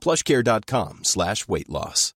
plushcare.com slash weight loss.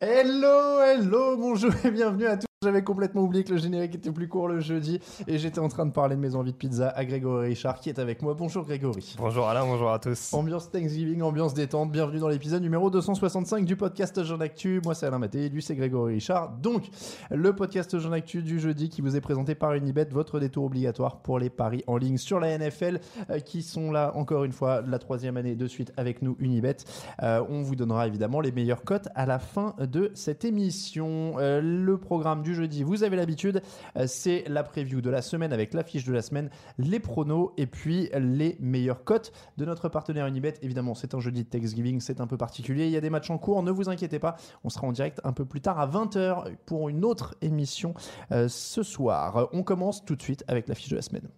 Hello, hello, bonjour et bienvenue à tous. J'avais complètement oublié que le générique était plus court le jeudi et j'étais en train de parler de mes envies de pizza à Grégory Richard qui est avec moi. Bonjour Grégory. Bonjour Alain, bonjour à tous. Ambiance Thanksgiving, ambiance détente, bienvenue dans l'épisode numéro 265 du podcast Jean Actu. Moi c'est Alain Maté lui c'est Grégory Richard. Donc, le podcast Jean Actu du jeudi qui vous est présenté par Unibet, votre détour obligatoire pour les paris en ligne sur la NFL euh, qui sont là encore une fois la troisième année de suite avec nous Unibet. Euh, on vous donnera évidemment les meilleures cotes à la fin de cette émission. Euh, le programme du jeudi, vous avez l'habitude, euh, c'est la preview de la semaine avec l'affiche de la semaine, les pronos et puis les meilleures cotes de notre partenaire Unibet. Évidemment, c'est un jeudi de Thanksgiving, c'est un peu particulier. Il y a des matchs en cours, ne vous inquiétez pas. On sera en direct un peu plus tard à 20h pour une autre émission euh, ce soir. On commence tout de suite avec l'affiche de la semaine.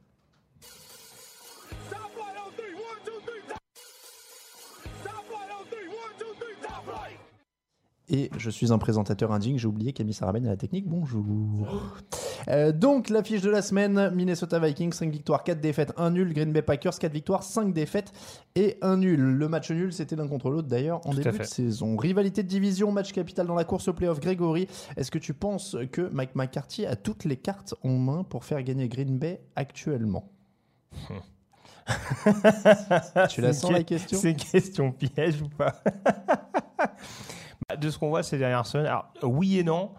Et je suis un présentateur indigne, j'ai oublié Camille Sarabène à la technique. Bonjour. Euh, donc, l'affiche de la semaine Minnesota Vikings, 5 victoires, 4 défaites, 1 nul. Green Bay Packers, 4 victoires, 5 défaites et 1 nul. Le match nul, c'était l'un contre l'autre d'ailleurs en Tout début de saison. Rivalité de division, match capital dans la course au playoff. Grégory, est-ce que tu penses que Mike McCarthy a toutes les cartes en main pour faire gagner Green Bay actuellement? Tu la sens la que- question? C'est une question piège ou pas? De ce qu'on voit ces dernières semaines, alors oui et non.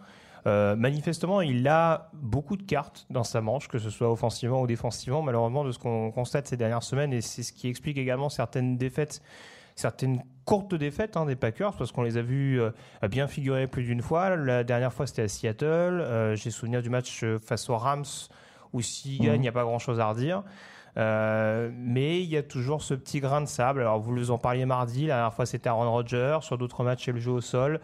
Euh, manifestement, il a beaucoup de cartes dans sa manche, que ce soit offensivement ou défensivement, malheureusement, de ce qu'on constate ces dernières semaines, et c'est ce qui explique également certaines défaites, certaines courtes défaites hein, des Packers, parce qu'on les a vus euh, bien figurer plus d'une fois. La dernière fois, c'était à Seattle. Euh, J'ai souvenir du match face aux Rams, où s'il Mhm. gagne, il n'y a pas grand-chose à redire. Euh, mais il y a toujours ce petit grain de sable. Alors, vous en parliez mardi, la dernière fois c'était Aaron Rodgers, sur d'autres matchs c'est le jeu au sol.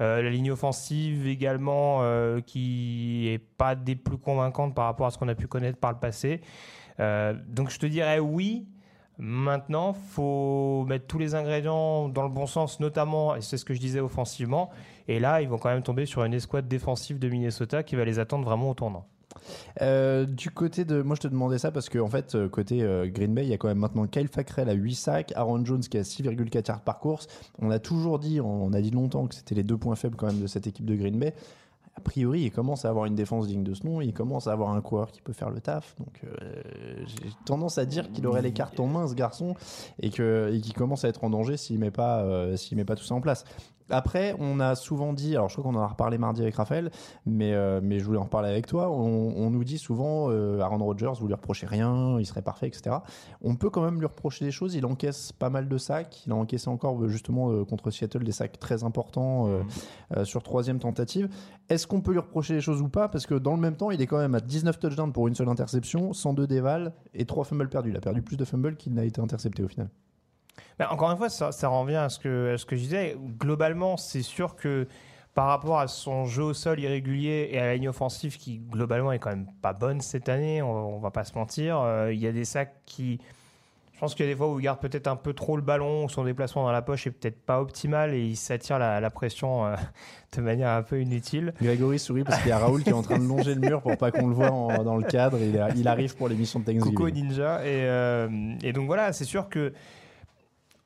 Euh, la ligne offensive également, euh, qui est pas des plus convaincantes par rapport à ce qu'on a pu connaître par le passé. Donc je te dirais oui. Maintenant, faut mettre tous les ingrédients dans le bon sens, notamment, et c'est ce que je disais offensivement. Et là, ils vont quand même tomber sur une escouade défensive de Minnesota qui va les attendre vraiment au tournant. Euh, du côté de. Moi, je te demandais ça parce que, en fait, euh, côté euh, Green Bay, il y a quand même maintenant Kyle Fackrell à 8 sacs, Aaron Jones qui a 6,4 yards par course. On a toujours dit, on, a dit longtemps que c'était les deux points faibles quand même de cette équipe de Green Bay. A priori, il commence à avoir une défense digne de ce nom, il commence à avoir un coureur qui peut faire le taf. Donc, j'ai tendance à dire qu'il aurait les cartes en main, ce garçon, et que- et qu'il commence à être en danger s'il met s'il met pas tout ça en place. Après, on a souvent dit, alors je crois qu'on en a reparlé mardi avec Raphaël, mais, euh, mais je voulais en reparler avec toi. On, on nous dit souvent, euh, Aaron Rodgers, vous lui reprochez rien, il serait parfait, etc. On peut quand même lui reprocher des choses. Il encaisse pas mal de sacs. Il a encaissé encore euh, justement euh, contre Seattle des sacs très importants euh, sur troisième tentative. Est-ce qu'on peut lui reprocher des choses ou pas? Parce que dans le même temps, il est quand même à 19 touchdowns pour une seule interception, 102 dévals et 3 fumbles perdus. Il a perdu plus de fumbles qu'il n'a été intercepté au final. Ben, encore une fois, ça, ça revient à ce, que, à ce que je disais. Globalement, c'est sûr que par rapport à son jeu au sol irrégulier et à la ligne offensive qui, globalement, est quand même pas bonne cette année, on, on va pas se mentir, euh, il y a des sacs qui. Je pense qu'il y a des fois où il garde peut-être un peu trop le ballon, où son déplacement dans la poche est peut-être pas optimal et il s'attire la, la pression euh, de manière un peu inutile. Grégory sourit parce qu'il y a Raoul qui est en train de longer le mur pour pas qu'on le voit en- dans le cadre. Il, arrive pour l'émission de Thanksgiving. Coco Ninja. Et, euh, et donc voilà, c'est sûr que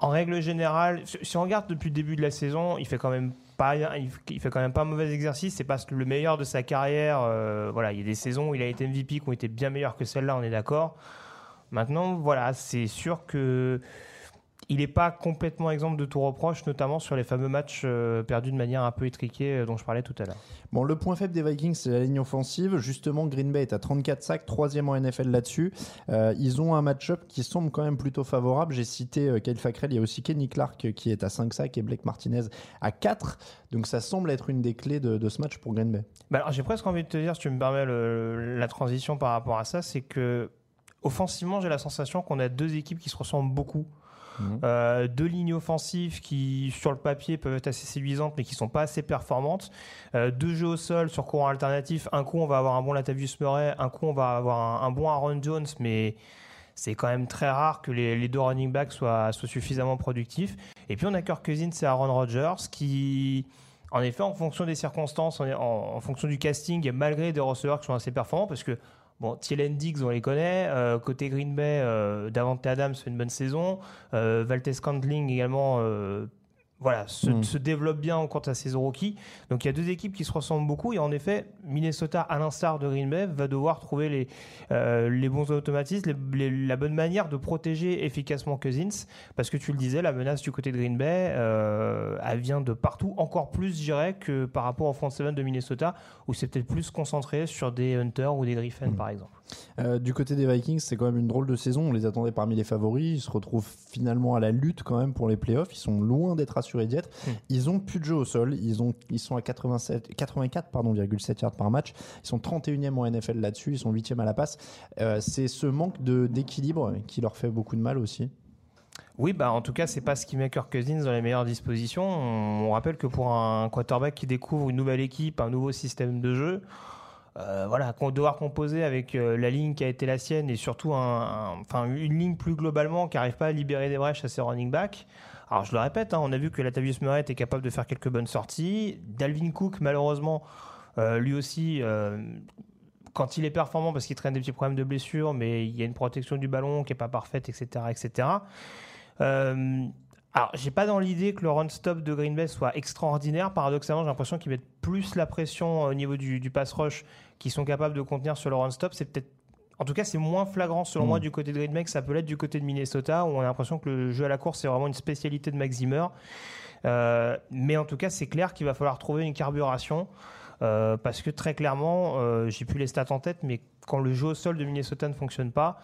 En règle générale, si on regarde depuis le début de la saison, il fait quand même pas, il fait quand même pas un mauvais exercice. C'est pas le meilleur de sa carrière. Euh, voilà, il y a des saisons où il a été MVP qui ont été bien meilleures que celle-là, on est d'accord. Maintenant, voilà, c'est sûr que il n'est pas complètement exemple de tout reproche, notamment sur les fameux matchs euh, perdus de manière un peu étriquée euh, dont je parlais tout à l'heure. Bon, le point faible des Vikings, c'est la ligne offensive. Justement, Green Bay est à 34 sacs, troisième en NFL là-dessus. Euh, ils ont un match-up qui semble quand même plutôt favorable. J'ai cité Kyle Fackrell, il y a aussi Kenny Clark qui est à 5 sacs et Blake Martinez à 4. Donc ça semble être une des clés de, ce match pour Green Bay. Bah j'ai presque envie de te dire, si tu me permets la transition par rapport à ça, c'est que offensivement, j'ai la sensation qu'on a deux équipes qui se ressemblent beaucoup. Mhm. Euh, deux lignes offensives qui, sur le papier, peuvent être assez séduisantes, mais qui sont pas assez performantes. Euh, deux jeux au sol sur courant alternatif. Un coup, on va avoir un bon Latavius Murray. Un coup, on va avoir un, bon Aaron Jones, mais c'est quand même très rare que les, deux running backs soient, suffisamment productifs. Et puis, on a Kirk Cousins et Aaron Rodgers qui. En effet, en fonction des circonstances, en, fonction du casting, malgré des receveurs qui sont assez performants, parce que Bon, Thielen Diggs, on les connaît. Euh, côté Green Bay, euh, Davante Adams fait une bonne saison. Euh, Valtes Candling également voilà, hmm. se, développe bien en compte à saison rookie. Donc il y a deux équipes qui se ressemblent beaucoup et en effet, Minnesota, à l'instar de Green Bay, va devoir trouver les, euh, les bons automatismes, la bonne manière de protéger efficacement Cousins parce que tu le disais, la menace du côté de Green Bay, euh, elle vient de partout, encore plus, je dirais, que par rapport au front seven de Minnesota où c'est peut-être plus concentré sur des Hunters ou des Griffins hmm. par exemple. Euh, du côté des Vikings, c'est quand même une drôle de saison. On les attendait parmi les favoris. Ils se retrouvent finalement à la lutte quand même pour les playoffs. Ils sont loin d'être assurés d'y être. Hmm. Ils ont plus de jeu au sol. Ils, ont, ils sont à 87, 84 pardon, yards par match. Ils sont 31e en NFL là-dessus. Ils sont 8e à la passe. Euh, c'est ce manque d'équilibre qui leur fait beaucoup de mal aussi. Oui, bah en tout cas, c'est pas ce qui met Kirk Cousins dans les meilleures dispositions. On, on rappelle que pour un quarterback qui découvre une nouvelle équipe, un nouveau système de jeu, euh, voilà, qu'on devoir composer avec euh, la ligne qui a été la sienne et surtout un, une ligne plus globalement qui n'arrive pas à libérer des brèches à ses running backs. Alors je le répète, hein, on a vu que Latavius Murray était capable de faire quelques bonnes sorties. Dalvin Cook, malheureusement, euh, lui aussi, quand il est performant, parce qu'il traîne des petits problèmes de blessure, mais il y a une protection du ballon qui n'est pas parfaite, etc. etc. Alors, j'ai pas dans l'idée que le run-stop de Green Bay soit extraordinaire. Paradoxalement, j'ai l'impression qu'ils mettent plus la pression au niveau du, pass rush qu'ils sont capables de contenir sur le run-stop. C'est peut-être en tout cas, c'est moins flagrant selon moi hmm. du côté de Green Bay que ça peut l'être du côté de Minnesota, où on a l'impression que le jeu à la course, c'est vraiment une spécialité de Max Zimmer. Euh, mais en tout cas, c'est clair qu'il va falloir trouver une carburation. Euh, parce que très clairement, euh, j'ai plus les stats en tête, mais quand le jeu au sol de Minnesota ne fonctionne pas,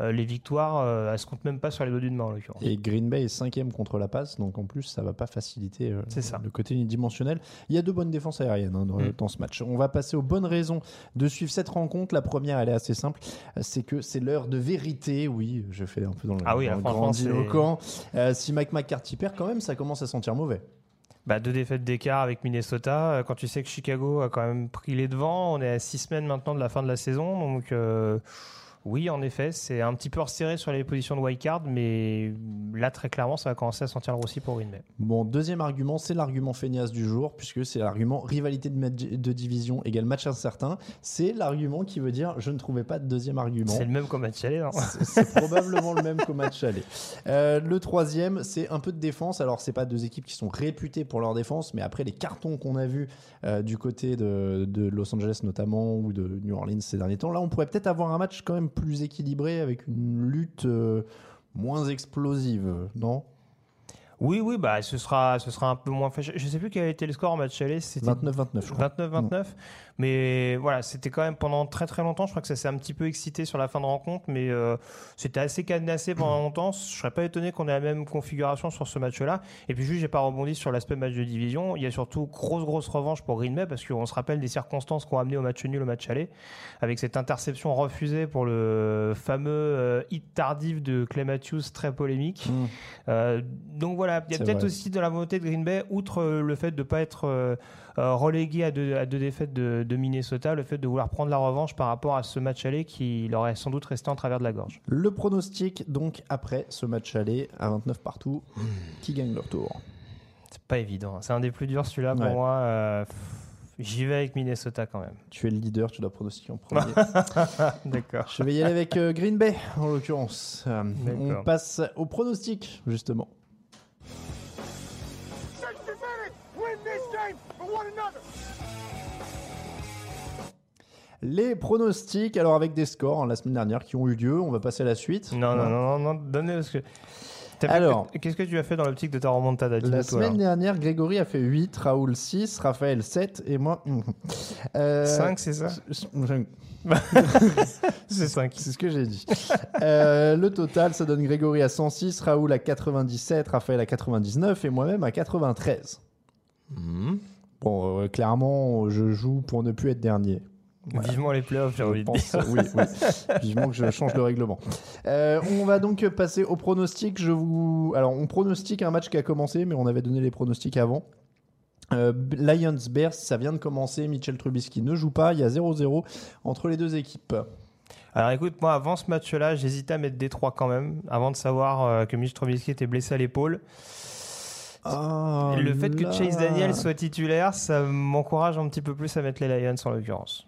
euh, les victoires, euh, elles se comptent même pas sur les doigts d'une main en l'occurrence. Et Green Bay est cinquième contre la passe, donc en plus ça va pas faciliter euh, le côté unidimensionnel. Il y a deux bonnes défenses aériennes hein, mm. dans, ce match. On va passer aux bonnes raisons de suivre cette rencontre. La première, elle est assez simple, c'est que c'est l'heure de vérité. Oui, je fais un peu dans le, ah oui, grand si Mike McCarthy perd, quand même, ça commence à sentir mauvais. Bah, deux défaites d'écart avec Minnesota. Quand tu sais que Chicago a quand même pris les devants, on est à six semaines maintenant de la fin de la saison, donc. Oui, en effet, c'est un petit peu resserré sur les positions de wildcard, mais là, très clairement, ça va commencer à sentir le roussi pour Green Bay. Bon, deuxième argument, c'est l'argument feignasse du jour, puisque c'est l'argument rivalité de, division égale match incertain. C'est l'argument qui veut dire je ne trouvais pas de deuxième argument. C'est le même qu'au match aller, non C'est probablement le même qu'au match aller. Euh, le troisième, c'est un peu de défense. Alors, c'est pas deux équipes qui sont réputées pour leur défense, mais après les cartons qu'on a vus euh, du côté de, de Los Angeles notamment, ou de New Orleans ces derniers temps, là, on pourrait peut-être avoir un match quand même plus équilibré avec une lutte euh, moins explosive, non? Oui, oui, bah, ce sera, ce sera un peu moins. Je ne sais plus quel a été le score en match aller. 29-29, 29-29. Mais voilà, c'était quand même pendant très très longtemps. Je crois que ça s'est un petit peu excité sur la fin de rencontre, mais euh, c'était assez cadenassé pendant longtemps. Je serais pas étonné qu'on ait la même configuration sur ce match-là. Et puis juste, j'ai pas rebondi sur l'aspect match de division. Il y a surtout grosse grosse revanche pour Green Bay parce qu'on se rappelle des circonstances qui ont amené au match nul au match aller, avec cette interception refusée pour le fameux euh, hit tardif de Clay Matthews très polémique. Mm. Euh, donc voilà, il y a peut-être aussi de la volonté de Green Bay, outre le fait de pas être relégué à deux, à deux défaites de de, Minnesota, le fait de vouloir prendre la revanche par rapport à ce match aller qui leur est sans doute resté en travers de la gorge. Le pronostic, donc, après ce match aller, à 29 partout, qui gagne leur tour? C'est pas évident. C'est un des plus durs, celui-là, pour moi. Euh, j'y vais avec Minnesota quand même. Tu es le leader, tu dois pronostiquer en premier. D'accord. Je vais y aller avec euh, Green Bay, en l'occurrence. Euh, on passe au pronostic, justement. Les pronostics, alors avec des scores hein, la semaine dernière qui ont eu lieu, on va passer à la suite. Non, non, non, non, non, donnez parce que. Alors. qu'est-ce que tu as fait dans l'optique de ta remontada La semaine dernière, Grégory a fait 8, Raoul 6, Raphaël 7 et moi. Euh, 5, c'est ça je- C'est 5. C'est ce que j'ai dit. Euh, le total, ça donne Grégory à 106, Raoul à 97, Raphaël à 99 et moi-même à 93. Hmm. Bon, euh, clairement, je joue pour ne plus être dernier. Vivement les playoffs, j'ai envie de dire. oui, oui. Vivement que je change le règlement. Euh, on va donc passer au pronostic. Je vous... Alors, on pronostique un match qui a commencé, mais on avait donné les pronostics avant. Euh, Lions Bears, ça vient de commencer. Mitchell Trubisky ne joue pas. Il y a 0-0 entre les deux équipes. Alors écoute, moi avant ce match-là, j'hésitais à mettre Détroit quand même, avant de savoir euh, que Mitch Trubisky était blessé à l'épaule. Ah, le fait que. Chase Daniel soit titulaire, ça m'encourage un petit peu plus à mettre les Lions en l'occurrence.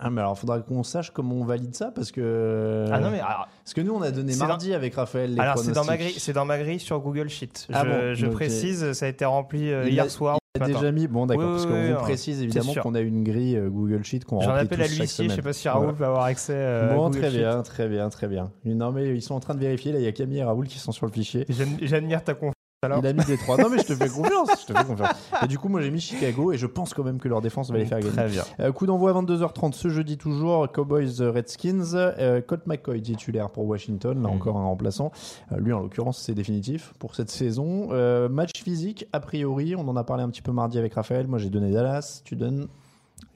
Ah, mais alors, faudra qu'on sache comment on valide ça parce que. Ah non mais alors, Parce que nous, on a donné mardi avec Raphaël les alors, c'est dans ma grille, c'est dans ma grille sur Google Sheet. Ah je bon, je précise, ça a été rempli euh, hier a- soir. Il a matin. déjà mis. Bon, d'accord, Oui, parce oui, qu'on oui, vous précise évidemment qu'on a une grille euh, Google Sheet qu'on J'en remplit appelle tous à l'huissier, je sais semaine. pas si Raoul Voilà. peut avoir accès. euh, à Bon, Google très Sheet. bien, très bien, très bien. Non, mais ils sont en train de vérifier. Là, il y a Camille et Raoul qui sont sur le fichier. J'ad- J'admire ta confiance. Alors. Il a mis des trois. Non, mais je te fais confiance. Je te fais confiance. Et du coup, moi, j'ai mis Chicago et je pense quand même que leur défense va les faire gagner. Très bien. Euh, coup d'envoi à 22h30 ce jeudi toujours. Cowboys euh, Redskins. Euh, Colt McCoy titulaire pour Washington. Là Mhm. encore un remplaçant. Euh, lui, en l'occurrence, c'est définitif pour cette saison. Match physique, a priori. On en a parlé un petit peu mardi avec Raphaël. Moi, j'ai donné Dallas. Tu donnes.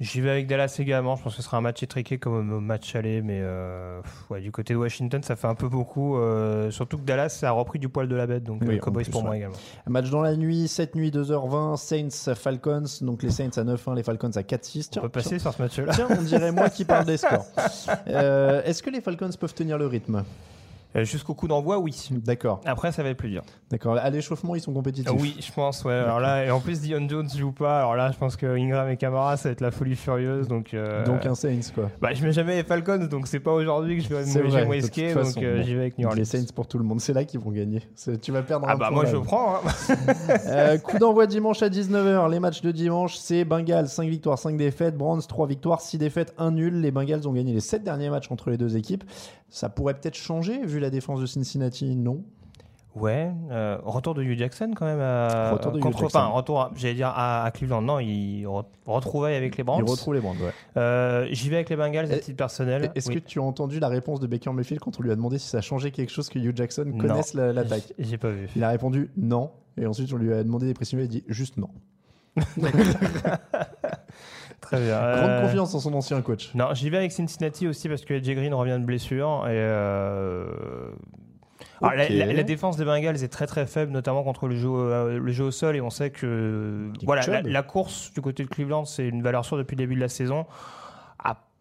J'y vais avec Dallas également. Je pense que ce sera un match étriqué comme au match aller, mais euh, ouais, du côté de Washington, ça fait un peu beaucoup. euh, surtout que Dallas a repris du poil de la bête, donc Oui, euh, Cowboys plus, pour moi également. Match dans la nuit, 7 nuit, 2h20. Saints Falcons. Donc les Saints à 9-1, les Falcons à 4-6. On Tiens, peut passer sur ce match-là. Tiens, on dirait moi qui parle des scores. Euh, Est-ce que les Falcons peuvent tenir le rythme? Euh, Jusqu'au coup d'envoi, oui. D'accord, Après, ça va être plus dur. d'accord. À l'échauffement, ils sont compétitifs. Ah oui, je pense. Ouais. Alors là, et en plus, Dion Jones joue pas. Alors là, je pense que Ingram et Camara, ça va être la folie furieuse. Donc, euh, Donc un Saints, quoi. bah, je mets jamais les Falcons, donc c'est pas aujourd'hui que je vais me risquer. Donc façon, euh, bon. j'y vais avec New Orleans. Les Saints pour tout le monde, c'est là qu'ils vont gagner. Tu vas perdre Ah un bah point, moi là. je prends. hein. Euh, coup d'envoi dimanche à 19h. Les matchs de dimanche, c'est Bengals 5 victoires, 5 défaites. Browns 3 victoires, 6 défaites, 1 nul. Les Bengals ont gagné les 7 derniers matchs entre les deux équipes. Ça pourrait peut-être changer vu la défense de Cincinnati, non? Ouais, euh, retour de Hugh Jackson quand même. à- Retour de Hugh contre, Jackson. Enfin, retour, j'allais dire à, à Cleveland. Non, il re- retrouvaille avec les Browns. Ils retrouvent les Browns, ouais. Euh, J'y vais avec les Bengals à titre personnel. Est-ce Oui. que tu as entendu la réponse de Baker Mayfield quand on lui a demandé si ça changé quelque chose que Hugh Jackson connaisse la- l'attaque J'ai pas vu. Il a répondu non. Et ensuite, on lui a demandé des précisions. Il a dit juste non. Très bien. Grande Euh, confiance en son ancien coach. Non, j'y vais avec Cincinnati aussi parce que Jay Green revient de blessure. Et euh, alors, la, Ok. la- la défense des Bengals est très très faible, notamment contre le jeu, euh, le jeu au sol. Et on sait que voilà, la course du côté de Cleveland, c'est une valeur sûre depuis le début de la saison.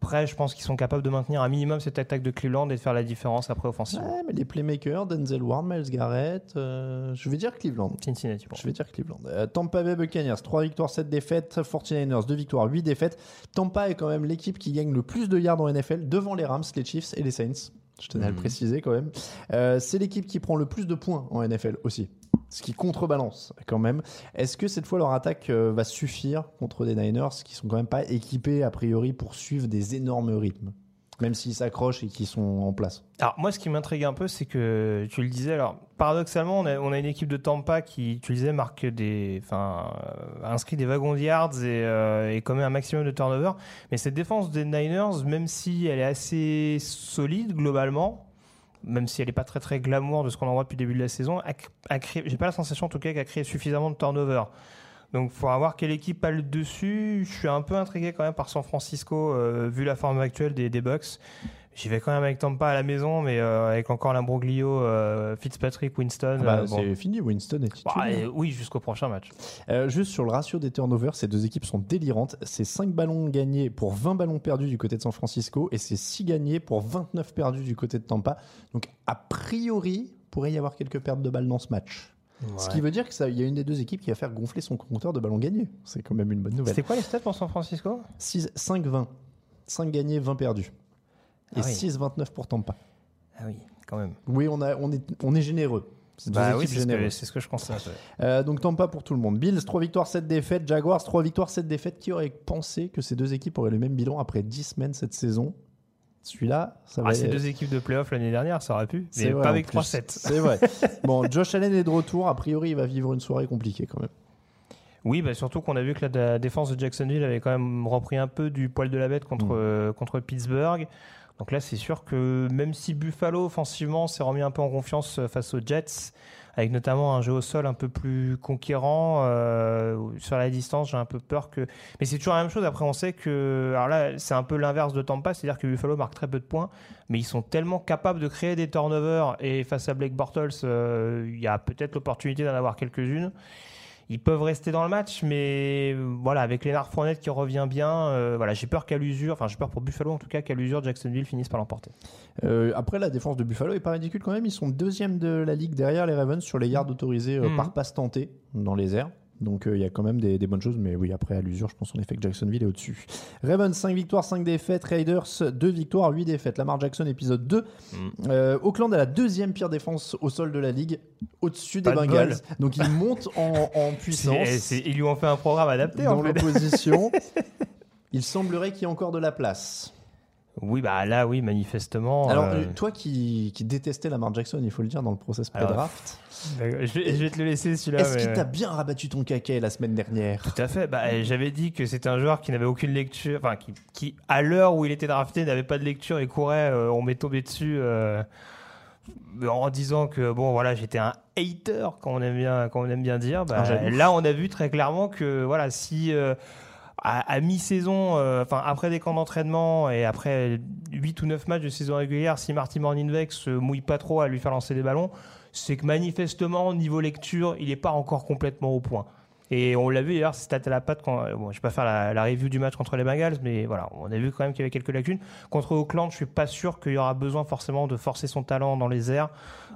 Après, je pense qu'ils sont capables de maintenir un minimum cette attaque de Cleveland et de faire la différence après offensivement. Ouais, mais les playmakers, Denzel Ward, Miles Garrett, euh, je vais dire Cleveland. Cincinnati. Je vais dire Cleveland. Euh, Tampa Bay Buccaneers, 3 victoires, 7 défaites. 49ers, 2 victoires, 8 défaites. Tampa est quand même l'équipe qui gagne le plus de yards en NFL devant les Rams, les Chiefs et les Saints. Je tenais à le Mhm. préciser quand même. Euh, c'est l'équipe qui prend le plus de points en NFL aussi. Ce qui contrebalance quand même. Est-ce que cette fois leur attaque euh, va suffire contre des Niners qui sont quand même pas équipés a priori pour suivre des énormes rythmes Même s'ils s'accrochent et qu'ils sont en place? Alors moi, ce qui m'intrigue un peu, c'est que tu le disais. Alors paradoxalement, on a, une équipe de Tampa qui, tu le disais, marque des, enfin, euh, inscrit des wagons de yards et, euh, et commet un maximum de turnover. Mais cette défense des Niners, même si elle est assez solide globalement, même si elle n'est pas très très glamour de ce qu'on en voit depuis le début de la saison, j'ai pas la sensation en tout cas qu'elle a créé suffisamment de turnover. Donc, il faudra voir quelle équipe a le dessus. Je suis un peu intrigué quand même par San Francisco, euh, vu la forme actuelle des, des Bucks. J'y vais quand même avec Tampa à la maison, mais euh, avec encore l'imbroglio euh, Fitzpatrick, Winston. Ah bah, euh, bon. C'est fini, Winston est Bah, titulaire. euh, oui, jusqu'au prochain match. Euh, juste sur le ratio des turnovers, ces deux équipes sont délirantes. C'est 5 ballons gagnés pour 20 ballons perdus du côté de San Francisco et c'est 6 gagnés pour 29 perdus du côté de Tampa. Donc, a priori, pourrait y avoir quelques pertes de balles dans ce match. Ce qui veut dire qu'il y a une des deux équipes qui va faire gonfler son compteur de ballons gagnés. C'est quand même une bonne nouvelle. C'était quoi les stats pour San Francisco? 5-20. 5 gagnés, 20 perdus. Et Ah oui. 6-29 pour Tampa. Ah oui, quand même. Oui, on, a, on, est, on est généreux. C'est Bah oui, équipes c'est ce, que, généreuses. c'est ce que je constate. ouais. Euh, donc Tampa pour tout le monde. Bills 3 victoires 7 défaites, Jaguars 3 victoires 7 défaites. Qui aurait pensé que ces deux équipes auraient le même bilan après 10 semaines cette saison? Celui-là, ça va Ah, ces deux équipes de playoff l'année dernière, ça aurait pu, C'est mais vrai, pas avec plus. 3-7. C'est vrai. bon, Josh Allen est de retour. A priori, il va vivre une soirée compliquée quand même. Oui, bah surtout qu'on a vu que la, la défense de Jacksonville avait quand même repris un peu du poil de la bête contre, Mm. euh, contre Pittsburgh. Donc là, c'est sûr que même si Buffalo, offensivement, s'est remis un peu en confiance euh, face aux Jets, avec notamment un jeu au sol un peu plus conquérant euh, sur la distance, j'ai un peu peur que. Mais c'est toujours la même chose. Après, on sait que. Alors là, c'est un peu l'inverse de Tampa, c'est-à-dire que Buffalo marque très peu de points, mais ils sont tellement capables de créer des turnovers. Et face à Blake Bortles, euh, il y a peut-être l'opportunité d'en avoir quelques-unes. Ils peuvent rester dans le match, mais euh, voilà, avec Lénard Fournette qui revient bien, euh, voilà, j'ai peur qu'à l'usure, enfin j'ai peur pour Buffalo en tout cas qu'à l'usure Jacksonville finisse par l'emporter. Euh, après, la défense de Buffalo est pas ridicule quand même. Ils sont deuxième de la ligue derrière les Ravens sur les yards autorisés euh, Mhm. par passe tentée dans les airs. Donc euh, il y a quand même des, des bonnes choses, mais oui, après à l'usure, je pense en effet que Jacksonville est au-dessus. Ravens 5 victoires, 5 défaites. Raiders 2 victoires, 8 défaites. Lamar Jackson épisode 2. Mm. Euh, Auckland a la deuxième pire défense au sol de la ligue, au-dessus des de Bengals. bol. Donc ils montent en, en puissance C'est- c'est- ils lui ont fait un programme adapté dans en fait. l'opposition. il semblerait qu'il y ait encore de la place. Oui, bah là, oui, manifestement. Alors, euh, euh, toi qui, qui détestais Lamar Jackson, il faut le dire, dans le process pré-draft, je, vais, je vais te le laisser celui-là. est-ce mais, qu'il t'a bien rabattu ton caquet la semaine dernière? Tout à fait. Bah, J'avais dit que c'était un joueur qui n'avait aucune lecture, enfin qui, qui, à l'heure où il était drafté, n'avait pas de lecture et courait. euh, on m'est tombé dessus euh, en disant que bon, voilà, j'étais un hater, quand on aime bien, quand on aime bien dire. Bah, là, on a vu très clairement que voilà, si euh, à, mi-saison, euh, enfin après des camps d'entraînement et après 8 ou 9 matchs de saison régulière, si Marty Morningbeck se mouille pas trop à lui faire lancer des ballons, c'est que manifestement, niveau lecture, il n'est pas encore complètement au point. Et on l'a vu d'ailleurs, c'est à la patte quand. Bon, je ne vais pas faire la, la review du match contre les Bengals, mais voilà, on a vu quand même qu'il y avait quelques lacunes. Contre Auckland, je suis pas sûr qu'il y aura besoin forcément de forcer son talent dans les airs.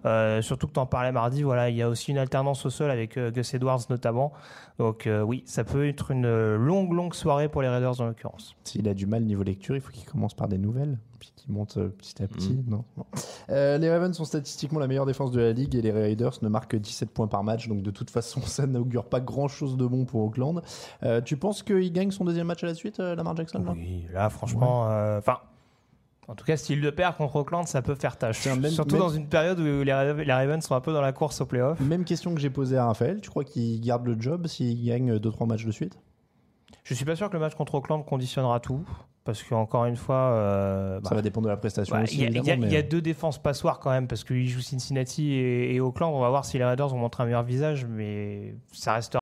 Euh, surtout que tu en parlais mardi, voilà, il y a aussi une alternance au sol avec euh, Gus Edwards notamment. Donc euh, oui, ça peut être une euh, longue, longue soirée pour les Raiders en l'occurrence. S'il a du mal niveau lecture, il faut qu'il commence par des nouvelles, puis qu'il monte euh, petit à petit. Mm. Non, non. Euh, les Ravens sont statistiquement la meilleure défense de la ligue et les Raiders ne marquent que 17 points par match, donc de toute façon, ça n'augure pas grand-chose de bon pour Auckland. Euh, tu penses qu'il gagne son deuxième match à la suite, Lamar Jackson là? Oui, là franchement, enfin. en tout cas, s'il le perd contre Auckland, ça peut faire tâche. Même- Surtout même- dans une période où les Ravens sont un peu dans la course au playoff. Même question que j'ai posée à Raphaël, tu crois qu'il garde le job s'il gagne 2-3 matchs de suite? Je suis pas sûr que le match contre Auckland conditionnera tout. Parce qu'encore une fois, euh, bah, Ça va dépendre de la prestation ouais, aussi, il y, a- y deux défenses passoires quand même, parce qu'ils jouent Cincinnati et, et Auckland. On va voir si les Raiders vont montrer un meilleur visage, mais ça restera.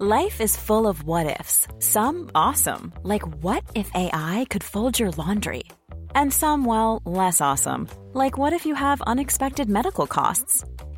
Life is full of what ifs. Some awesome, like what if AI could fold your laundry? And some, well, less awesome, like what if you have unexpected medical costs?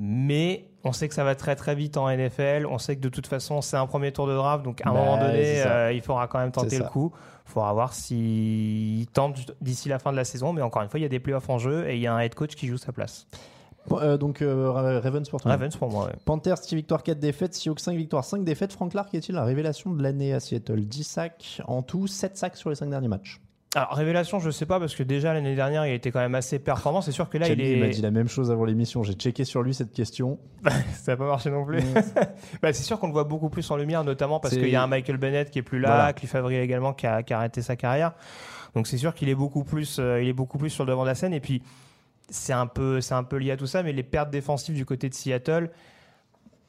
Mais on sait que ça va très très vite en NFL. On sait que de toute façon, c'est un premier tour de draft. Donc à un Bah, moment donné, euh, il faudra quand même tenter le coup. Il faudra voir s'il tente d'ici la fin de la saison. Mais encore une fois, il y a des playoffs en jeu et il y a un head coach qui joue sa place. Euh, donc euh, Ra- Ravens pour toi. Ravens pour moi. ouais. Panthers 6 victoires 4 défaites, Seahawks 5 victoires 5 défaites. Frank Clark est-il la révélation de l'année à Seattle? 10 sacs en tout, 7 sacs sur les 5 derniers matchs. Alors révélation, je sais pas parce que déjà l'année dernière, il était quand même assez performant. C'est sûr que là, il il m'a est. dit la même chose avant l'émission. J'ai checké sur lui cette question. Ça n'a pas marché non plus. bah, c'est sûr qu'on le voit beaucoup plus en lumière, notamment parce qu'il y a un Michael Bennett qui est plus là, Voilà. Cliff Avril également qui a, qui a arrêté sa carrière. Donc c'est sûr qu'il est beaucoup plus, euh, il est beaucoup plus sur le devant de la scène. Et puis c'est un peu, c'est un peu lié à tout ça, mais les pertes défensives du côté de Seattle.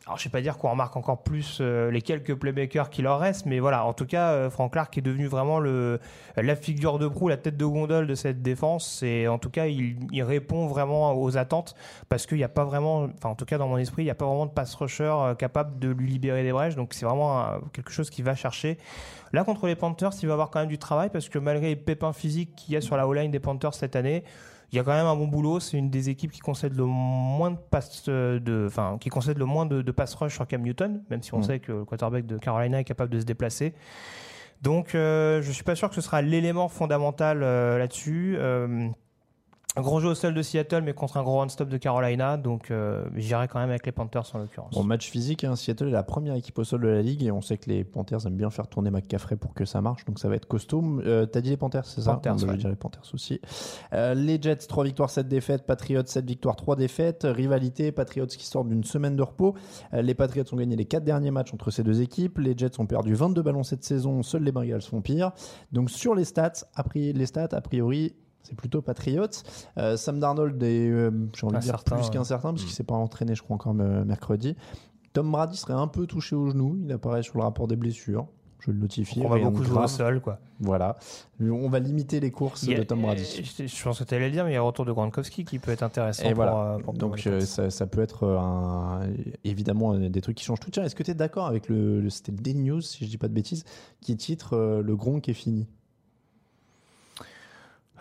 Alors je vais pas dire qu'on remarque encore plus euh, les quelques playmakers qui leur restent, mais voilà, en tout cas, euh, Frank Clark est devenu vraiment la figure de proue, la tête de gondole de cette défense, et en tout cas, il, répond vraiment aux attentes, parce qu'il n'y a pas vraiment, enfin en tout cas dans mon esprit, il n'y a pas vraiment de pass rusher euh, capable de lui libérer des brèches, donc c'est vraiment euh, quelque chose qu'il va chercher. Là, contre les Panthers, il va avoir quand même du travail, parce que malgré les pépins physiques qu'il y a sur la O-line des Panthers cette année, il y a quand même un bon boulot. C'est une des équipes qui concède le moins de pass de, enfin, qui concède le moins de, de pass rush sur Cam Newton, même si on Mm. sait que le quarterback de Carolina est capable de se déplacer. Donc, euh, je suis pas sûr que ce sera l'élément fondamental euh, là-dessus. Euh, un gros jeu au sol de Seattle, mais contre un gros run-stop de Carolina. Donc, euh, j'irai quand même avec les Panthers en l'occurrence. Bon, match physique, hein, Seattle est la première équipe au sol de la ligue et on sait que les Panthers aiment bien faire tourner McCaffrey pour que ça marche, donc ça va être costaud. Euh, T'as dit les Panthers, c'est ça? Panthers, ouais. dire les Panthers aussi. Euh, les Jets, 3 victoires, 7 défaites. Patriots, 7 victoires, 3 défaites. Rivalité, Patriots qui sortent d'une semaine de repos. Les Patriots ont gagné les 4 derniers matchs entre ces deux équipes. Les Jets ont perdu 22 ballons cette saison. Seuls les Bengals font pire. Donc sur les stats, a priori, les stats, a priori, c'est plutôt Patriots. Euh, Sam Darnold est, euh, j'ai envie de dire, Incertain, plus ouais. qu'incertain, parce qu'il s'est pas entraîné, je crois, encore mercredi. Tom Brady serait un peu touché au genou. Il apparaît sur le rapport des blessures. Je le notifie. On va beaucoup jouer au sol, quoi. Voilà. On va limiter les courses a- de Tom Brady. Je, je pense que tu allais le dire, mais il y a le retour de Gronkowski qui peut être intéressant. Et pour, voilà. euh, pour Donc euh, ça, ça peut être un- évidemment des trucs qui changent tout. Tiens, est-ce que tu es d'accord avec le, le- c'était le Daily News, si je dis pas de bêtises, qui titre le Gronk est fini?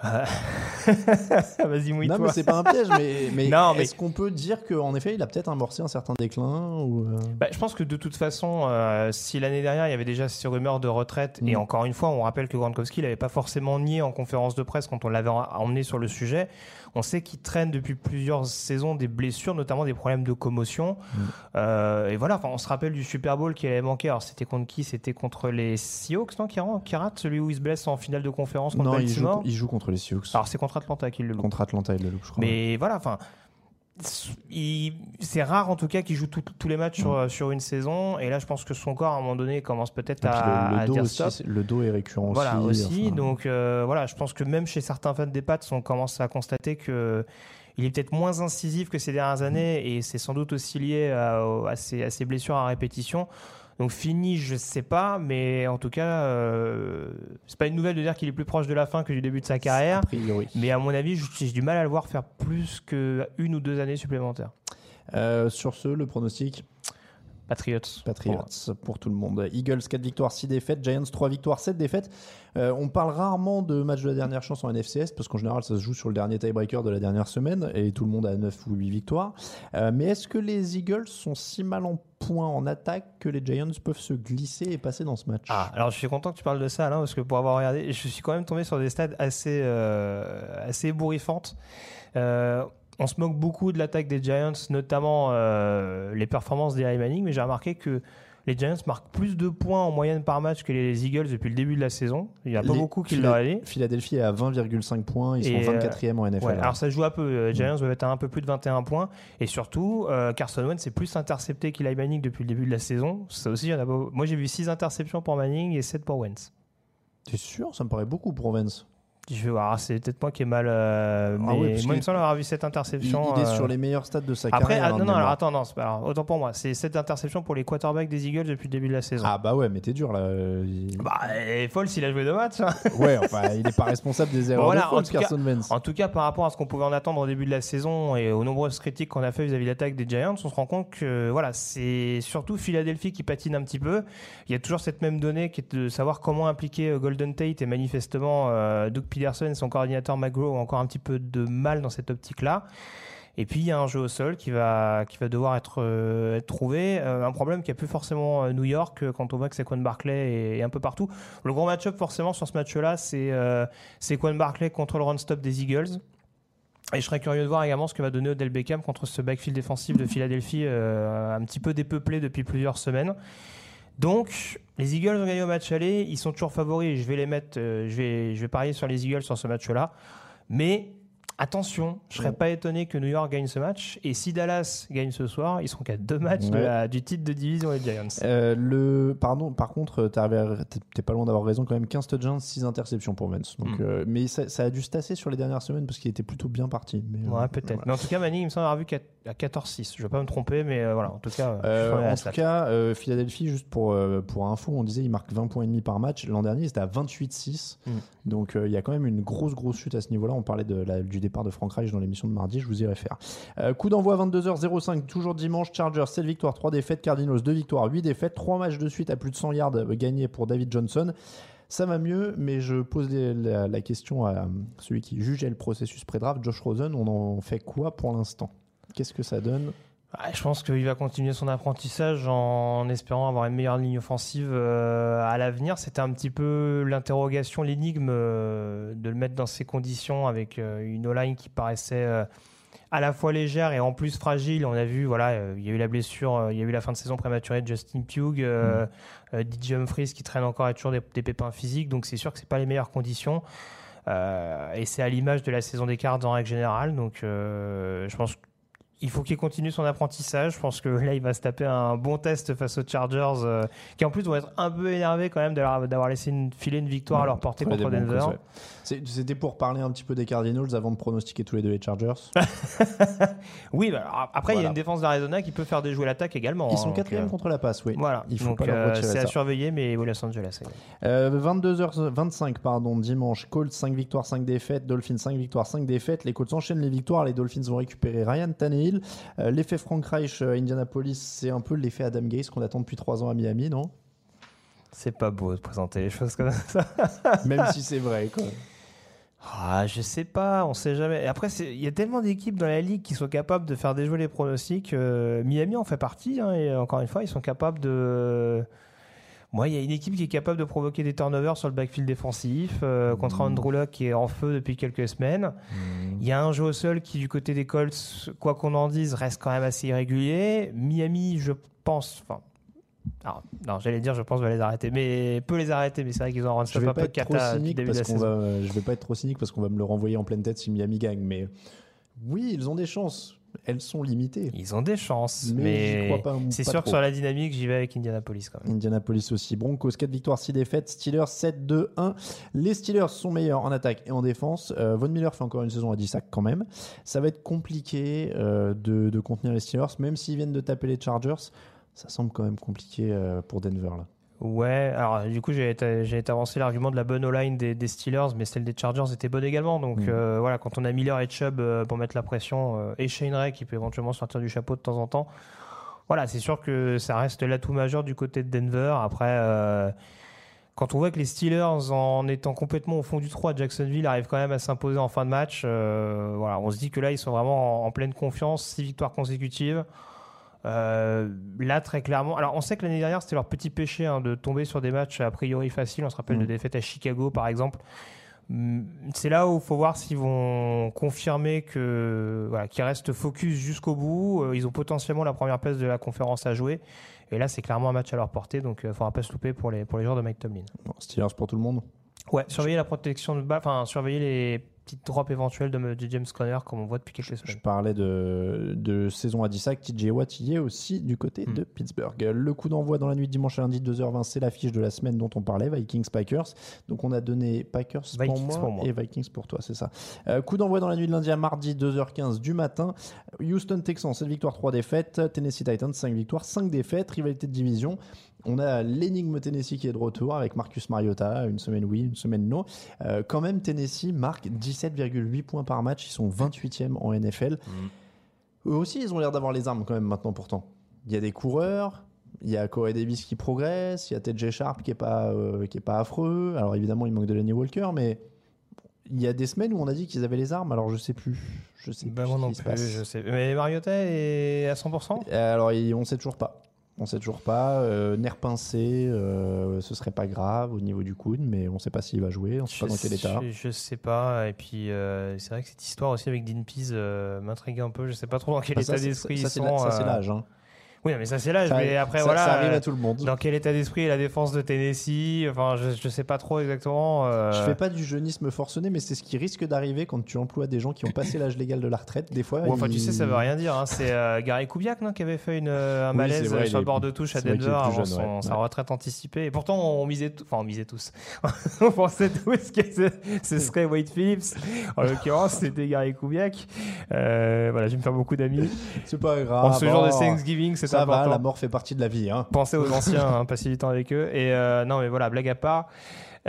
Vas-y, Non, mouille-toi. mais c'est pas un piège, mais, mais, Non, mais- est-ce qu'on peut dire qu'en effet, il a peut-être amorcé un certain déclin ou euh, Bah, je pense que de toute façon, euh, si l'année dernière il y avait déjà ces rumeurs de retraite, et Mm. encore une fois, on rappelle que Gronkowski l'avait pas forcément nié en conférence de presse quand on l'avait en- emmené sur le sujet, on sait qu'il traîne depuis plusieurs saisons des blessures, notamment des problèmes de commotion. Mm. Euh, et voilà, enfin, on se rappelle du Super Bowl qui avait manqué. Alors c'était contre qui? C'était contre les Seahawks, non? Qui, rate celui où il se blesse en finale de conférence contre Non, il joue, il joue contre les Sioux. Alors c'est contre Atlanta qu'il le loupe. contre Atlanta, le je crois. Mais voilà, enfin, c'est rare en tout cas qu'il joue tout- tous les matchs sur, sur une saison. Et là, je pense que son corps, à un moment donné, commence peut-être à, le, le à dos dire aussi, stop. c'est- le dos est récurrent Voilà, aussi. aussi. enfin, Donc euh, voilà, je pense que même chez certains fans des Pats, on commence à constater que il est peut-être moins incisif que ces dernières années et c'est sans doute aussi lié à, à ses, à ses blessures à répétition. Donc fini, je sais pas, mais en tout cas, euh, c'est pas une nouvelle de dire qu'il est plus proche de la fin que du début de sa carrière. a priori. Mais à mon avis, j'ai du mal à le voir faire plus que une ou deux années supplémentaires. Euh, sur ce, le pronostic Patriots. Patriots pour tout le monde. Eagles 4 victoires, 6 défaites. Giants 3 victoires, 7 défaites. Euh, on parle rarement de match de la dernière chance en NFCS parce qu'en général ça se joue sur le dernier tiebreaker de la dernière semaine et tout le monde a 9 ou 8 victoires. Euh, mais est-ce que les Eagles sont si mal en point en attaque que les Giants peuvent se glisser et passer dans ce match? Ah, alors je suis content que tu parles de ça, Alain, parce que pour avoir regardé, je suis quand même tombé sur des stats assez, euh, assez ébouriffantes. Euh, on se moque beaucoup de l'attaque des Giants, notamment euh, les performances d'Eli Manning, mais j'ai remarqué que les Giants marquent plus de points en moyenne par match que les Eagles depuis le début de la saison. Il n'y a pas Les- beaucoup qui Phila- l'auraient dit. Philadelphie est à 20,5 points, ils Et, sont euh, 24e en NFL. Ouais, hein. alors ça joue un peu. Les Giants doivent être à un peu plus de 21 points. Et surtout, euh, Carson Wentz est plus intercepté qu'Eli Manning depuis le début de la saison. Ça aussi, il y en a pas- Moi, j'ai vu 6 interceptions pour Manning et 7 pour Wentz. T'es sûr Ça me paraît beaucoup pour Je vais voir, c'est peut-être moi qui ai mal. euh, Ah mais ouais, parce moi, il me semble avoir vu cette Il, interception. il est euh, sur les meilleurs stats de sa Après, carrière. ah, hein, non, de non, alors attends, non, pas autant pour moi. C'est cette interception pour les quarterbacks des Eagles depuis le début de la saison. Ah bah ouais, mais t'es dur là. Il- Bah, et Foles, il a joué deux matchs. hein. Ouais, enfin, il n'est pas responsable des erreurs Voilà, de en Foles, tout cas- Carson Wentz. En tout cas, par rapport à ce qu'on pouvait en attendre au début de la saison et aux nombreuses critiques qu'on a fait vis-à-vis de l'attaque des Giants, on se rend compte que voilà, c'est surtout Philadelphie qui patine un petit peu. Il y a toujours cette même donnée qui est de savoir comment impliquer euh, Golden Tate et manifestement euh, Doug Peterson et son coordinateur McGraw ont encore un petit peu de mal dans cette optique-là. Et puis il y a un jeu au sol qui va, qui va devoir être, euh, trouvé. Euh, un problème qui a plus forcément euh, New York quand on voit que Saquon Barclay est, est un peu partout. Le gros match-up forcément sur ce match-là, c'est euh, Saquon Barclay contre le run-stop des Eagles. Et je serais curieux de voir également ce que va donner Odell Beckham contre ce backfield défensif de Philadelphie un petit peu dépeuplé depuis plusieurs semaines. Donc, les Eagles ont gagné au match aller, ils sont toujours favoris, je vais les mettre, euh, je, vais, je vais parier sur les Eagles sur ce match-là. Mais Attention, je serais pas étonné que New York gagne ce match. Et si Dallas gagne ce soir, ils seront qu'à deux matchs de Ouais. la- du titre de division les Giants. Euh, le, pardon, par contre, t'es pas loin d'avoir raison quand même. 15 touchdowns, 6 interceptions pour Vance. Donc, Mm. euh, mais ça, ça a dû se tasser sur les dernières semaines parce qu'il était plutôt bien parti. Mais, euh, Ouais, peut-être. voilà. Mais en tout cas, Manning, il me semble avoir vu à 14-6. Je vais pas me tromper, mais voilà, en tout cas, en tout cas, Philadelphie, juste pour, pour info, on disait il marque 20 points et demi par match. L'an dernier, c'était à 28-6. Mm. Donc il y a quand même une grosse, grosse chute à ce niveau-là. On parlait de la- du départ de Frank Reich dans l'émission de mardi, je vous y réfère. Euh, coup d'envoi 22h05, toujours dimanche. Chargers, 7 victoires, 3 défaites. Cardinals, 2 victoires, 8 défaites. 3 matchs de suite à plus de 100 yards euh, gagnés pour David Johnson. Ça va mieux, mais je pose la question à euh, celui qui jugeait le processus pré-draft, Josh Rosen. On en fait quoi pour l'instant? Qu'est-ce que ça donne? Ah, je pense qu'il va continuer son apprentissage en espérant avoir une meilleure ligne offensive euh, à l'avenir. C'était un petit peu l'interrogation, l'énigme euh, de le mettre dans ces conditions avec euh, une O-line qui paraissait à la fois légère et en plus fragile. On a vu, voilà, il y a eu la blessure, il y a eu la fin de saison prématurée de Justin Pugh, euh, DJ Humphries qui traîne encore et toujours des, des pépins physiques. Donc c'est sûr que c'est pas les meilleures conditions. Euh, et c'est à l'image de la saison des cartes en règle générale. Donc euh, je pense il faut qu'il continue son apprentissage. Je pense que là, il va se taper un bon test face aux Chargers, euh, qui en plus vont être un peu énervés quand même d'avoir laissé une, filer une victoire à leur portée contre Denver. ouais. C'était pour parler un petit peu des Cardinals avant de pronostiquer tous les deux les Chargers. Oui, bah, alors, après, il y a une défense d'Arizona qui peut faire déjouer l'attaque également. Ils hein, sont donc, quatrième euh, contre la passe, oui. Voilà, Il faut donc euh, c'est à surveiller, mais oui, Los Angeles. oui. Euh, 22h25, pardon, dimanche. Colts 5 victoires, 5 défaites. Dolphins 5 victoires, 5 défaites. Les Colts enchaînent les victoires. Les Dolphins vont récupérer Ryan Tannehill. Euh, l'effet Frank Reich à Indianapolis, c'est un peu l'effet Adam Gase qu'on attend depuis 3 ans à Miami, non? C'est pas beau de présenter les choses comme ça. Même si c'est vrai, quoi. Ah, je sais pas, on sait jamais. Et Après, il y a tellement d'équipes dans la ligue qui sont capables de faire déjouer les pronostics. Euh, Miami en fait partie, hein, et encore une fois, ils sont capables de. Moi, il y a une équipe qui est capable de provoquer des turnovers sur le backfield défensif euh, contre Andrew Luck qui est en feu depuis quelques semaines. Il y a un jeu au sol qui, du côté des Colts, quoi qu'on en dise, reste quand même assez irrégulier. Miami, je pense. Enfin, alors, non, j'allais dire, je pense, va les arrêter, mais peut les arrêter. Mais c'est vrai qu'ils ont un Je run-stop vais un peu cata début de la saison. va, je vais pas être trop cynique parce qu'on va me le renvoyer en pleine tête si Miami gagne. Mais oui, ils ont des chances. Elles sont limitées. Ils ont des chances, Mais c'est sûr trop. que sur la dynamique, j'y vais avec Indianapolis quand même. Indianapolis aussi. Broncos 4 victoires, 6 défaites. Steelers 7-2-1. Les Steelers sont meilleurs en attaque et en défense. Euh, Von Miller fait encore une saison à 10 sacs quand même. Ça va être compliqué euh, de, de contenir les Steelers, même s'ils viennent de taper les Chargers. Ça semble quand même compliqué euh, pour Denver là. Ouais, alors du coup, j'ai avancé l'argument de la bonne O-line des, des Steelers, mais celle des Chargers était bonne également. Donc Mm. euh, voilà, quand on a Miller et Chubb euh, pour mettre la pression, euh, et Shane Ray qui peut éventuellement sortir du chapeau de temps en temps, voilà, c'est sûr que ça reste l'atout majeur du côté de Denver. Après, euh, quand on voit que les Steelers, en étant complètement au fond du 3 à Jacksonville, arrivent quand même à s'imposer en fin de match, voilà, on se dit que là, ils sont vraiment en, en pleine confiance, six victoires consécutives. Euh, là, très clairement. Alors, on sait que l'année dernière, c'était leur petit péché hein, de tomber sur des matchs a priori faciles. On se rappelle Mm. de défaites à Chicago, par exemple. Mm, C'est là où il faut voir s'ils vont confirmer que voilà, qu'ils restent focus jusqu'au bout. Euh, Ils ont potentiellement la première place de la conférence à jouer. Et là, c'est clairement un match à leur portée, donc il ne faudra pas se louper pour les, pour les joueurs de Mike Tomlin. Bon, Steelers pour tout le monde. Ouais, surveiller la protection de balle, enfin, surveiller les petites drops éventuelles de, de James Conner, comme on voit depuis quelques Je semaines. parlais de, de saison à 10 sacs. TJ Watt y est aussi du côté Mm. de Pittsburgh. Le coup d'envoi dans la nuit de dimanche à lundi 2h20, c'est l'affiche de la semaine dont on parlait, Vikings-Packers. Donc on a donné Packers pour, Vikings moi pour moi. et Vikings pour toi, c'est ça. Euh, coup d'envoi dans la nuit de lundi à mardi 2h15 du matin. Houston Texans, 7 victoires, 3 défaites. Tennessee Titans, 5 victoires, 5 défaites. Rivalité de division. On a l'énigme Tennessee qui est de retour avec Marcus Mariota, une semaine oui, une semaine non. Euh, quand même, Tennessee marque 17,8 points par match. Ils sont 28e en NFL. Eux aussi, ils ont l'air d'avoir les armes quand même maintenant pourtant. Il y a des coureurs, il y a Corey Davis qui progresse, il y a TJ Sharp qui est pas, euh, qui est pas affreux. Alors évidemment, il manque de Lenny Walker, mais il y a des semaines où on a dit qu'ils avaient les armes, alors je sais plus. Je sais Ben, plus moi non plus, passe. je sais. Mais Mariota est à 100% Euh, Alors, on sait toujours pas. On sait toujours pas. Euh, nerf pincé, euh, ce serait pas grave au niveau du coude, mais on sait pas s'il va jouer, on sait pas dans quel état. Je, je sais pas. Et puis, euh, c'est vrai que cette histoire aussi avec Dean Pease euh, m'intrigue un peu. Je sais pas trop dans quel Bah, état d'esprit ils sont. ça, c'est euh, l'âge. hein. Oui, mais ça c'est l'âge. Mais après, ça- voilà. ça arrive euh, à tout le monde. Dans quel état d'esprit est la défense de Tennessee? Enfin, je, je sais pas trop exactement. euh, Je fais pas du jeunisme forcené, mais c'est ce qui risque d'arriver quand tu emploies des gens qui ont passé l'âge légal de la retraite. Des fois, Ou enfin, tu sais, ça veut rien dire. hein. C'est euh, Gary Kubiak non, qui avait fait une, euh, un Oui, malaise vrai, sur le bord de touche à Denver avant jeune, son- ouais. sa Ouais. retraite anticipée. Et pourtant, on misait, enfin, on misait tous. on pensait tous que ce, serait Wade Phillips. En l'occurrence, c'était Gary Kubiak. Euh, voilà, je vais me faire beaucoup d'amis. C'est pas grave. en ce jour de bon. Thanksgiving, c'est Ça va, la mort fait partie de la vie. Hein. Pensez aux anciens, hein, passez du temps avec eux. Et euh, non, mais voilà, blague à part.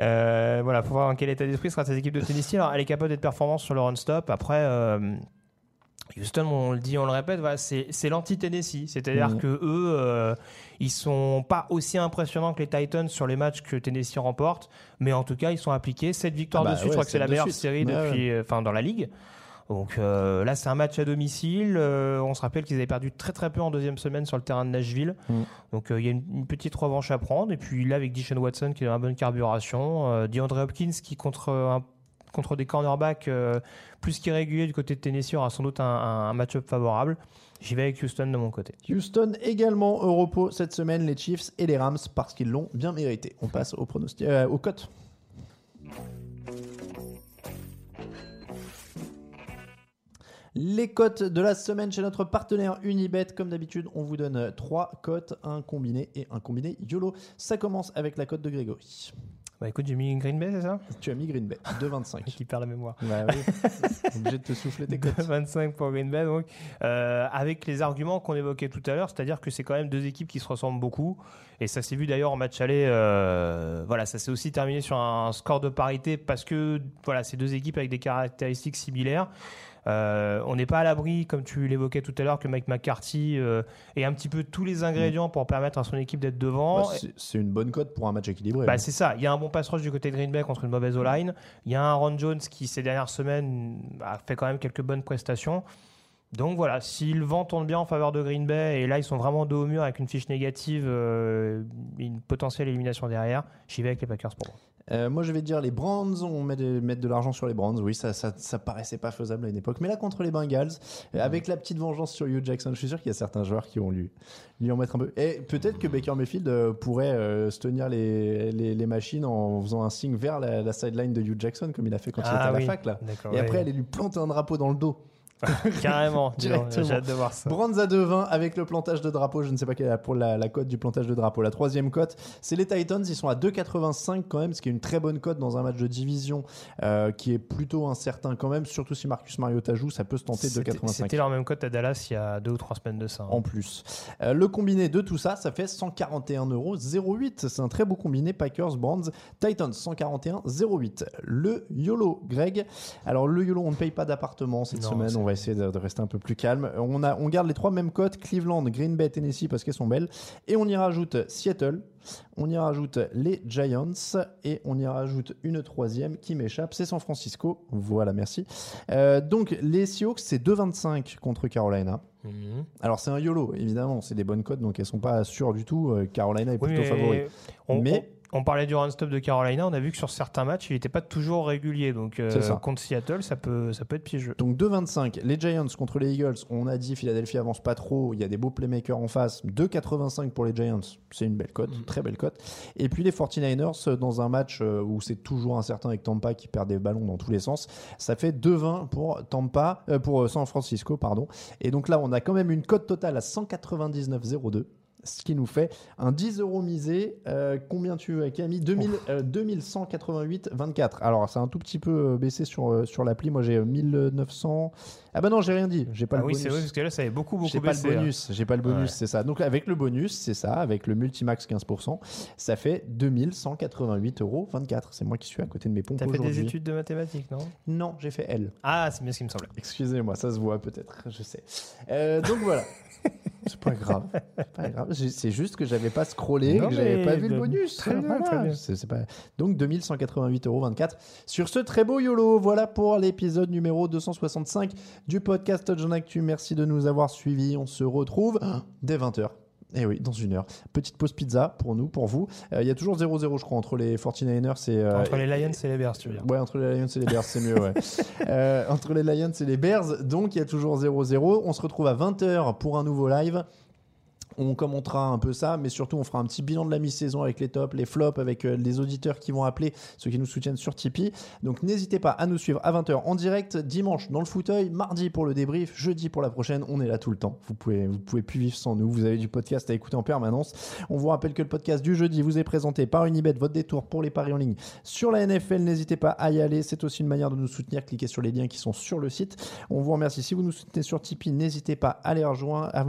Euh, voilà, faut voir dans quel état d'esprit sera cette équipe de Tennessee. Alors, elle est capable d'être performante sur le run-stop. Après, euh, Houston, on le dit, on le répète, voilà, c'est l'anti-Tennessee. C'est-à-dire Mhm. que eux, euh, ils sont pas aussi impressionnants que les Titans sur les matchs que Tennessee remporte, mais en tout cas, ils sont appliqués. Cette victoire Ah bah de suite, ouais, je crois que c'est la meilleure suite. série Ouais, depuis, enfin, dans la ligue. Donc euh, là, c'est un match à domicile. Euh, on se rappelle qu'ils avaient perdu très très peu en deuxième semaine sur le terrain de Nashville. Mm. Donc euh, il y a une, une petite revanche à prendre. Et puis là, avec Dishon Watson qui est dans la bonne carburation, DeAndre Hopkins qui contre un- contre des cornerbacks plus qu'irréguliers du côté de Tennessee aura sans doute un, un- un match-up favorable. J'y vais avec Houston de mon côté. Houston également au repos cette semaine, les Chiefs et les Rams parce qu'ils l'ont bien mérité. On passe au pronostic, euh, aux Les cotes de la semaine chez notre partenaire Unibet. Comme d'habitude, on vous donne trois cotes, un combiné et un combiné YOLO. Ça commence avec la cote de Grégory. Bah écoute, j'ai mis Green Bay, c'est ça? Tu as mis Green Bay, 2,25. Qui perd la mémoire. Bah oui, obligé de te souffler tes cotes. 25 pour Green Bay, donc Euh, avec les arguments qu'on évoquait tout à l'heure, c'est-à-dire que c'est quand même deux équipes qui se ressemblent beaucoup, et ça s'est vu d'ailleurs en match aller. euh, voilà, ça s'est aussi terminé sur un score de parité parce que voilà, ces deux équipes avec des caractéristiques similaires. Euh, on n'est pas à l'abri, comme tu l'évoquais tout à l'heure, que Mike McCarthy euh, ait un petit peu tous les ingrédients pour permettre à son équipe d'être devant. Bah, c'est- c'est une bonne cote pour un match équilibré. Bah, hein. c'est ça. Il y a un bon pass rush du côté de Green Bay contre une mauvaise O-line. Il y a un Ron Jones qui, ces dernières semaines, a fait quand même quelques bonnes prestations. Donc voilà, si le vent tourne bien en faveur de Green Bay, et là ils sont vraiment dos au mur avec une fiche négative, euh, une potentielle élimination derrière, j'y vais avec les Packers pour moi. Euh, moi, je vais dire les Browns. On met de, mettre de l'argent sur les Browns. Oui, ça, ça, ça paraissait pas faisable à une époque. Mais là, contre les Bengals, euh, avec la petite vengeance sur Hugh Jackson, je suis sûr qu'il y a certains joueurs qui ont lui, lui en mettre un peu. Et peut-être que Baker Mayfield euh, pourrait euh, se tenir les, les, les machines en faisant un signe vers la, la sideline de Hugh Jackson, comme il a fait quand il était à la fac. Là. Et ouais. après, aller lui planter un drapeau dans le dos. carrément, j'ai hâte de voir ça. Browns à 2,20 avec le plantage de drapeau. Je ne sais pas quelle est la, pour la, la cote du plantage de drapeau. La troisième cote, c'est les Titans. Ils sont à 2,85 quand même, ce qui est une très bonne cote dans un match de division euh, qui est plutôt incertain quand même. Surtout si Marcus Mariota joue, ça peut se tenter C'était 2,85 c'était leur même cote à Dallas il y a deux ou trois semaines de ça. hein. en plus. Euh, le combiné de tout ça, ça fait 141 euros 08. C'est un très beau combiné. Packers, Browns, Titans 141 08. Le YOLO, Greg. Alors le YOLO, on ne paye pas d'appartement cette Non, semaine. On va essayer de, de rester un peu plus calme. On, a, on garde les trois mêmes cotes Cleveland, Green Bay, Tennessee parce qu'elles sont belles. Et on y rajoute Seattle. On y rajoute les Giants et on y rajoute une troisième qui m'échappe, c'est San Francisco. Voilà, merci. Euh, donc les Seahawks, c'est 2,25 contre Carolina. Mhm. Alors c'est un YOLO, évidemment, c'est des bonnes cotes, donc elles sont pas sûres du tout. Euh, Carolina est plutôt favori. On, Mais- on- on parlait du run-stop de Carolina, on a vu que sur certains matchs, il n'était pas toujours régulier. Donc euh, contre Seattle, ça peut, ça peut être piégeux. Donc 2,25, les Giants contre les Eagles, on a dit Philadelphie avance pas trop, il y a des beaux playmakers en face, 2,85 pour les Giants, c'est une belle cote, très belle cote. Et puis les 49ers euh, dans un match euh, où c'est toujours incertain avec Tampa qui perd des ballons dans tous les sens, ça fait 2,20 pour Tampa, euh, pour euh, San Francisco, pardon. Et donc là, on a quand même une cote totale à 199,02. Ce qui nous fait un 10 euros misé. Euh, combien tu as Camille? 2000, euh, 2188,24. Alors, c'est un tout petit peu euh, baissé sur, euh, sur l'appli. Moi, j'ai euh, 1900. Ah bah non, j'ai rien dit. J'ai pas Ah le oui, bonus. c'est vrai, parce que là, ça avait beaucoup, beaucoup J'ai pas baissé. le hein. bonus, j'ai pas le bonus, Ouais. c'est ça. Donc avec le bonus, c'est ça, avec le multimax 15%, ça fait 2188 euros 24. C'est moi qui suis à côté de mes pompes T'as fait des aujourd'hui. études de mathématiques, non? Non, j'ai fait L. Ah, c'est bien ce qui me semblait. Excusez-moi, ça se voit peut-être, je sais. Euh, donc voilà. C'est pas grave. C'est pas grave. J'ai- C'est juste que j'avais pas scrollé, Non, que j'avais pas vu le bonus. très bien, Voilà. très bien. Pas... Donc 2188,24 euros. Sur ce très beau YOLO, voilà pour l'épisode numéro 265 du podcast Touchdown Actu. Merci de nous avoir suivis. On se retrouve dès 20h. Et oui, dans une heure. Petite pause pizza pour nous, pour vous. Euh, Il y a toujours 0-0, je crois, entre les 49ers et. euh, Entre les Lions et les Bears, tu veux dire. Ouais, entre les Lions et les Bears, c'est mieux, ouais. Euh, entre les Lions et les Bears, donc il y a toujours 0-0. On se retrouve à 20h pour un nouveau live. On commentera un peu ça, mais surtout on fera un petit bilan de la mi-saison avec les tops, les flops, avec euh, les auditeurs qui vont appeler, ceux qui nous soutiennent sur Tipeee. Donc n'hésitez pas à nous suivre à 20h en direct, dimanche dans le fauteuil, mardi pour le débrief, jeudi pour la prochaine. On est là tout le temps. Vous pouvez, vous pouvez plus vivre sans nous. Vous avez du podcast à écouter en permanence. On vous rappelle que le podcast du jeudi vous est présenté par Unibet, votre détour pour les paris en ligne sur la NFL. N'hésitez pas à y aller. C'est aussi une manière de nous soutenir. Cliquez sur les liens qui sont sur le site. On vous remercie. Si vous nous soutenez sur Tipeee, n'hésitez pas à les rejoindre, à,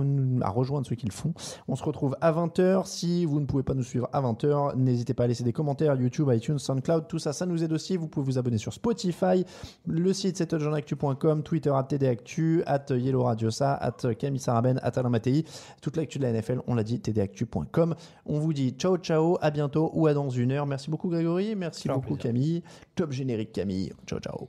à rejoindre ceux qui le font. On se retrouve à 20h. Si vous ne pouvez pas nous suivre à 20h, n'hésitez pas à laisser des commentaires YouTube, iTunes, SoundCloud, tout ça, ça nous aide aussi. Vous pouvez vous abonner sur Spotify. Le site c'est Twitter at TDActu, at Yellow Radiosa, at Camille Saraben, at Alain Mattei. Toute l'actu de la NFL, on l'a dit, tdactu.com. On vous dit ciao ciao, à bientôt ou à dans une heure. Merci beaucoup Grégory, merci beaucoup Camille. Top générique Camille. Ciao ciao.